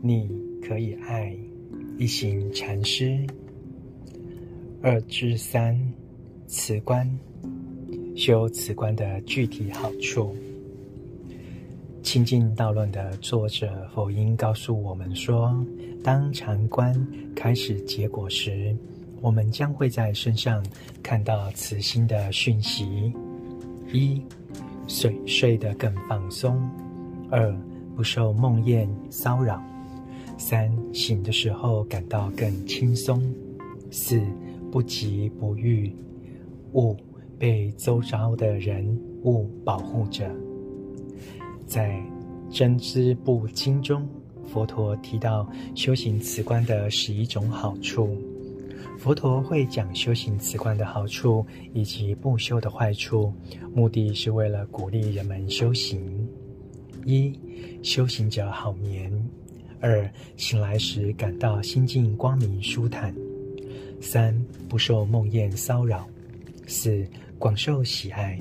你可以爱一行禅师。二至三，辞观，修辞观的具体好处。清净道论的作者佛音告诉我们说，当禅观开始结果时，我们将会在身上看到慈心的讯息：一、睡睡得更放松；二、不受梦魇骚扰；三、醒的时候感到更轻松；四、不疾不愈；五、被周遭的人物保护着。在《真知不经》中，佛陀提到修行辞观的十一种好处。佛陀会讲修行辞观的好处以及不修的坏处，目的是为了鼓励人们修行。一、修行者好眠；二、醒来时感到心境光明舒坦；三、不受梦魇骚扰；四、广受喜爱，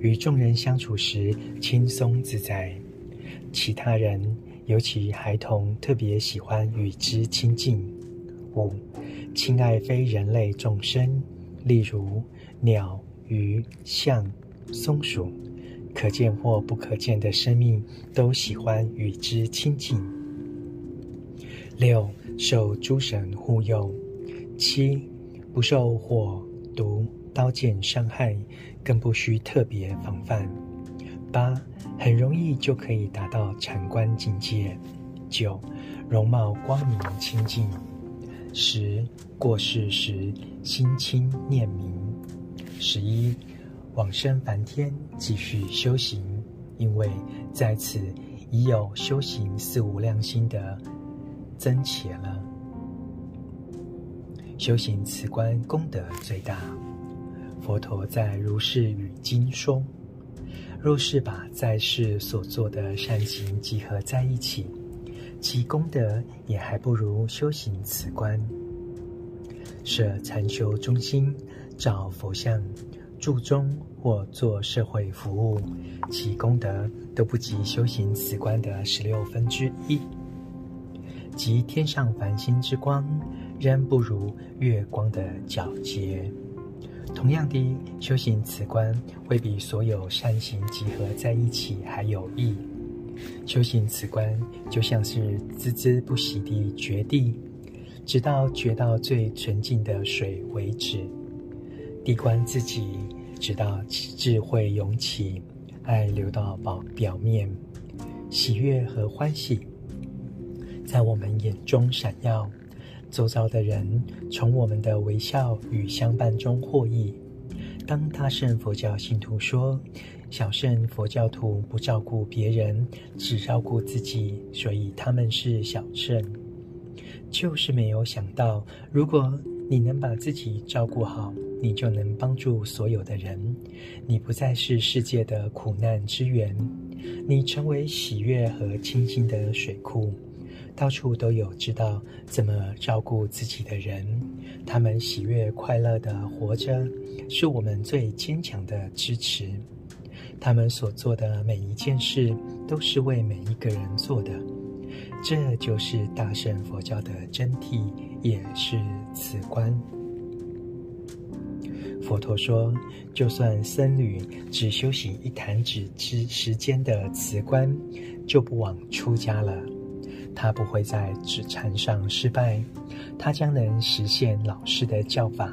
与众人相处时轻松自在，其他人尤其孩童特别喜欢与之亲近。五、亲爱非人类众生，例如鸟、鱼、象、松鼠，可见或不可见的生命，都喜欢与之亲近。六、受诸神护佑。七、不受火、毒、刀剑伤害，更不需特别防范。八、很容易就可以达到禅观境界。九、容貌光明清净。十、过世时心清念明；十一、往生梵天继续修行，因为在此已有修行四无量心的增伽了。修行此观功德最大。佛陀在如是语经说：若是把在世所做的善行集合在一起。其功德也还不如修行此观。设禅修中心、造佛像、住中或做社会服务，其功德都不及修行此观的十六分之一。即天上繁星之光，仍不如月光的皎洁。同样的，修行此观会比所有善行集合在一起还有益。修行此观，就像是孜孜不息的掘地，直到掘到最纯净的水为止。地观自己，直到智慧涌起，爱流到表表面，喜悦和欢喜在我们眼中闪耀，周遭的人从我们的微笑与相伴中获益。当大圣佛教信徒说，小圣佛教徒不照顾别人，只照顾自己，所以他们是小圣。就是没有想到，如果你能把自己照顾好，你就能帮助所有的人。你不再是世界的苦难之源，你成为喜悦和清新的水库。到处都有知道怎么照顾自己的人，他们喜悦快乐的活着，是我们最坚强的支持。他们所做的每一件事，都是为每一个人做的，这就是大圣佛教的真谛，也是辞观。佛陀说，就算僧侣只修行一弹指之时间的辞观，就不枉出家了。他不会在纸禅上失败，他将能实现老师的教法，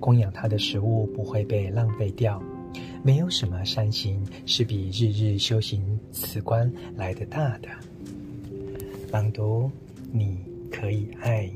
供养他的食物不会被浪费掉。没有什么善行是比日日修行此观来的大的。朗读，你可以爱。